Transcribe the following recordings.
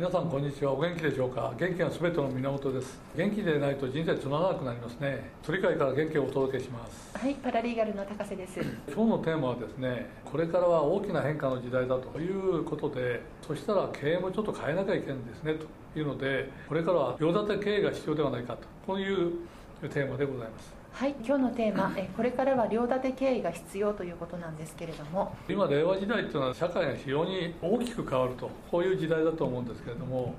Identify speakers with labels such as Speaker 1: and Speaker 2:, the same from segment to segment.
Speaker 1: 皆さんこんにちは。お元気でしょうか？元気が全ての源です。元気でないと人生つまらなくなりますね。鳥飼から元気をお届けします。
Speaker 2: はいパラリーガルの高瀬です。
Speaker 1: 今日のテーマはですねこれからは大きな変化の時代だと。いうことでそしたら経営もちょっと変えなきゃいけないんですね。というのでこれからは両立て経営が必要ではないかと。こういうテーマでございます
Speaker 2: はい今日のテーマえこれからは両立て経営が必要ということなんですけれども。
Speaker 1: 今令和時代っていうのは社会が非常に大きく変わるとこういう時代だと思うんですけれども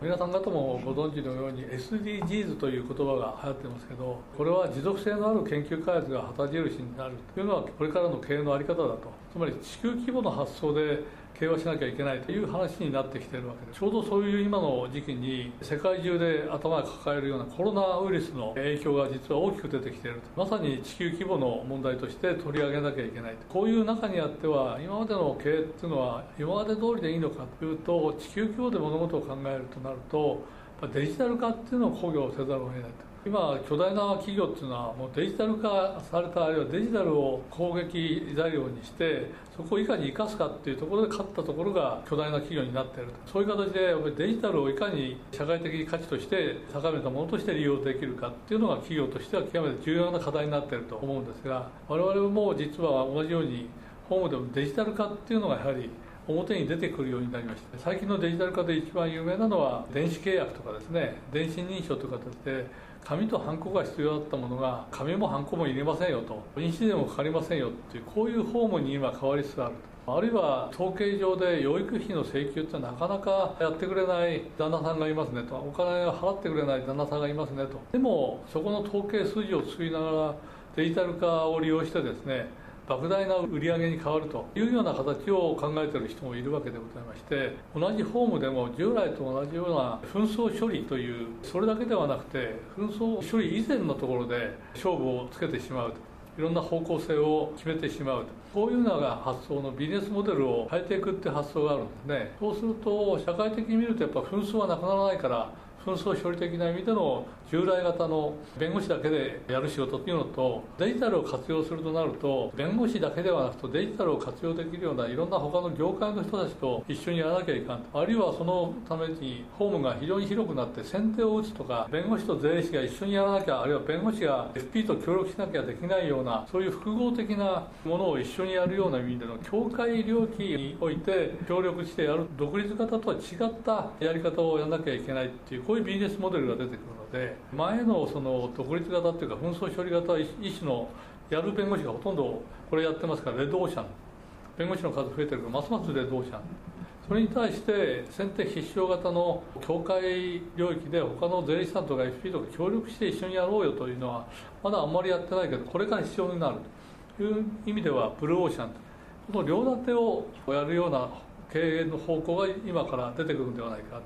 Speaker 1: 皆さん方もご存知のように SDGs という言葉が流行ってますけどこれは持続性のある研究開発が旗印になるというのはこれからの経営の在り方だと。つまり地球規模の発想で経営はしなきゃいけないという話になってきているわけです。ちょうどそういう今の時期に世界中で頭が抱えるようなコロナウイルスの影響が実は大きく出てきていると。まさに地球規模の問題として取り上げなきゃいけないこういう中にあっては今までの経営っていうのは今まで通りでいいのかというと地球規模で物事を考えるとなるとデジタル化っていうのを考慮せざるを得ないと。今巨大な企業っていうのはもうデジタル化されたあるいはデジタルを攻撃材料にしてそこをいかに生かすかっていうところで勝ったところが巨大な企業になっていると。そういう形でやっぱりデジタルをいかに社会的価値として高めたものとして利用できるかっていうのが企業としては極めて重要な課題になっていると思うんですが我々も実は同じようにホームでもデジタル化っていうのがやはり表に出てくるようになりまして最近のデジタル化で一番有名なのは電子契約とかですね。電子認証という形で紙とハンコが必要だったものが紙もハンコも入れませんよと。印紙でもかかりませんよっていうこういうフォームに今変わりつつあるあるいは統計上で養育費の請求ってなかなかやってくれない旦那さんがいますねと。お金を払ってくれない旦那さんがいますねと。でもそこの統計数字を作りながらデジタル化を利用してですね莫大な売り上げに変わるというような形を考えている人もいるわけでございまして同じフォームでも従来と同じような紛争処理というそれだけではなくて紛争処理以前のところで勝負をつけてしまうと。いろんな方向性を決めてしまうと。こういうのが発想のビジネスモデルを変えていくって発想があるんですね。そうすると社会的に見るとやっぱ紛争はなくならないから紛争処理的な意味での従来型の弁護士だけでやる仕事っていうのとデジタルを活用するとなると弁護士だけではなくてデジタルを活用できるようないろんな他の業界の人たちと一緒にやらなきゃいかんと。あるいはそのためにホームが非常に広くなって先手を打つとか弁護士と税理士が一緒にやらなきゃあるいは弁護士が FP と協力しなきゃできないようなそういう複合的なものを一緒にやるような意味での境界領域において協力してやる独立型とは違ったやり方をやらなきゃいけないっていうこういうビジネスモデルが出てくるので前のその独立型っていうか紛争処理型は一種のやる弁護士がほとんどこれやってますからレッドオーシャン。弁護士の数増えてるからますますレッドオーシャン。それに対して先手必勝型の境界領域で他の税理士さんとか FP とか協力して一緒にやろうよというのはまだあんまりやってないけどこれから必要になるという意味ではブルーオーシャン。この両立てをやるような経営の方向が今から出てくるんではないか。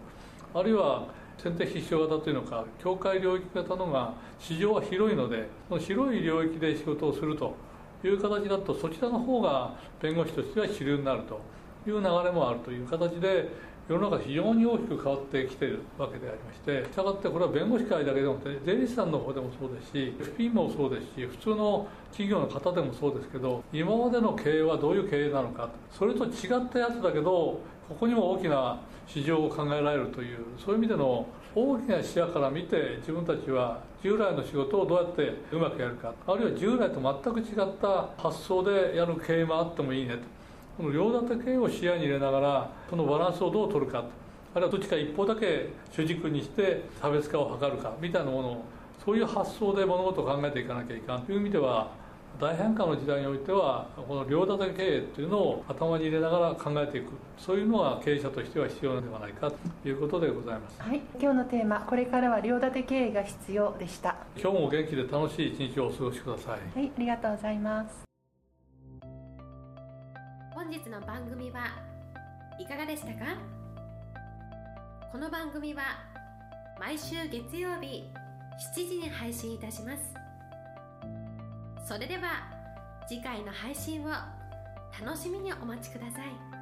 Speaker 1: あるいは先手必勝型というのか境界領域型のが市場は広いのでその広い領域で仕事をするという形だとそちらの方が弁護士としては主流になるという流れもあるという形で世の中非常に大きく変わってきているわけでありましてしたがってこれは弁護士会だけでも税理士さんの方でもそうですし FP もそうですし普通の企業の方でもそうですけど今までの経営はどういう経営なのかそれと違ったやつだけどここにも大きな市場を考えられるというそういう意味での大きな視野から見て自分たちは従来の仕事をどうやってうまくやるかあるいは従来と全く違った発想でやる経営もあってもいいねと。この両立て経営を視野に入れながらそのバランスをどう取るかあるいはどっちか一方だけ主軸にして差別化を図るかみたいなものをそういう発想で物事を考えていかなきゃいかんという意味では大変化の時代においてはこの両立て経営というのを頭に入れながら考えていく。そういうのが経営者としては必要ではないかということでございます。
Speaker 2: はい。今日のテーマこれからは両立て経営が必要でした。
Speaker 1: 今日も元気で楽しい一日をお過ごしください。
Speaker 2: はい。ありがとうございます。
Speaker 3: 本日の番組はいかがでしたか？この番組は毎週月曜日7時に配信いたしますそれでは次回の配信を楽しみにお待ちください。